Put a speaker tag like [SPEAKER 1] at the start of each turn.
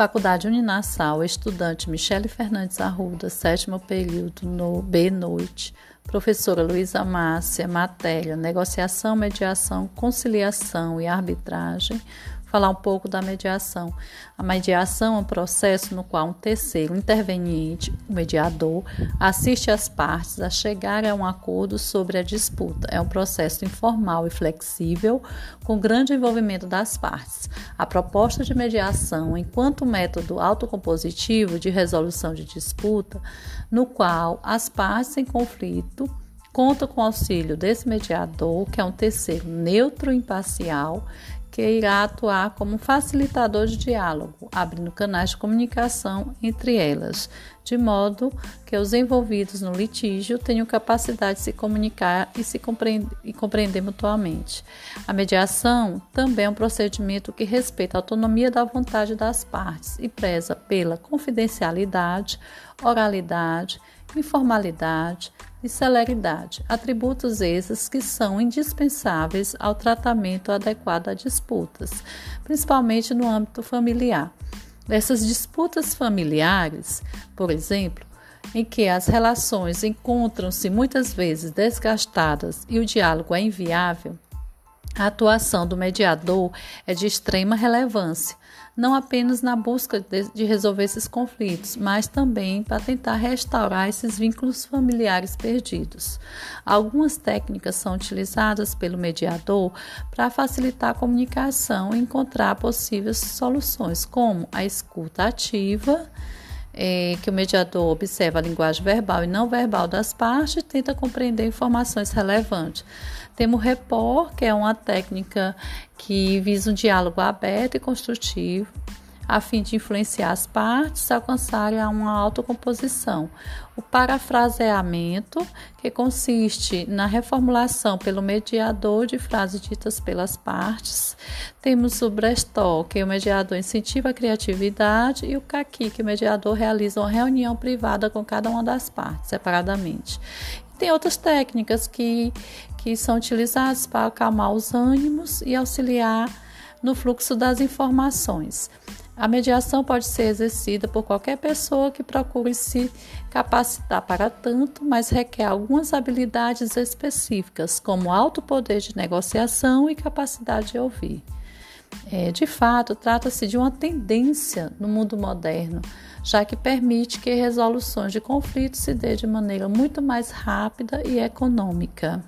[SPEAKER 1] Faculdade Uninassal, estudante Michele Fernandes Arruda, sétimo período no B Noite. Professora Luísa Márcia, matéria Negociação, Mediação, Conciliação e Arbitragem falar um pouco da mediação. A mediação é um processo no qual um terceiro interveniente, o mediador, assiste as partes a chegar a um acordo sobre a disputa. É um processo informal e flexível, com grande envolvimento das partes. A proposta de mediação, enquanto método autocompositivo de resolução de disputa, no qual as partes em conflito conta com o auxílio desse mediador, que é um terceiro neutro e imparcial, que irá atuar como facilitador de diálogo, abrindo canais de comunicação entre elas, de modo que os envolvidos no litígio tenham capacidade de se comunicar e se compreender, e compreender mutuamente. A mediação também é um procedimento que respeita a autonomia da vontade das partes e preza pela confidencialidade, oralidade, informalidade, e celeridade, atributos esses que são indispensáveis ao tratamento adequado a disputas, principalmente no âmbito familiar. Essas disputas familiares, por exemplo, em que as relações encontram-se muitas vezes desgastadas e o diálogo é inviável, a atuação do mediador é de extrema relevância, não apenas na busca de, resolver esses conflitos, mas também para tentar restaurar esses vínculos familiares perdidos. Algumas técnicas são utilizadas pelo mediador para facilitar a comunicação e encontrar possíveis soluções, como a escuta ativa é, que o mediador observa a linguagem verbal e não verbal das partes e tenta compreender informações relevantes. Temos o repor, que é uma técnica que visa um diálogo aberto e construtivo, a fim de influenciar as partes a alcançarem uma autocomposição. O parafraseamento, que consiste na reformulação pelo mediador de frases ditas pelas partes. Temos o brainstorm, que o mediador incentiva a criatividade, e o caqui, que o mediador realiza uma reunião privada com cada uma das partes, separadamente. Tem outras técnicas que, que são utilizadas para acalmar os ânimos e auxiliar no fluxo das informações. A mediação pode ser exercida por qualquer pessoa que procure se capacitar para tanto, mas requer algumas habilidades específicas, como alto poder de negociação e capacidade de ouvir. É, de fato, trata-se de uma tendência no mundo moderno, já que permite que resoluções de conflitos se dê de maneira muito mais rápida e econômica.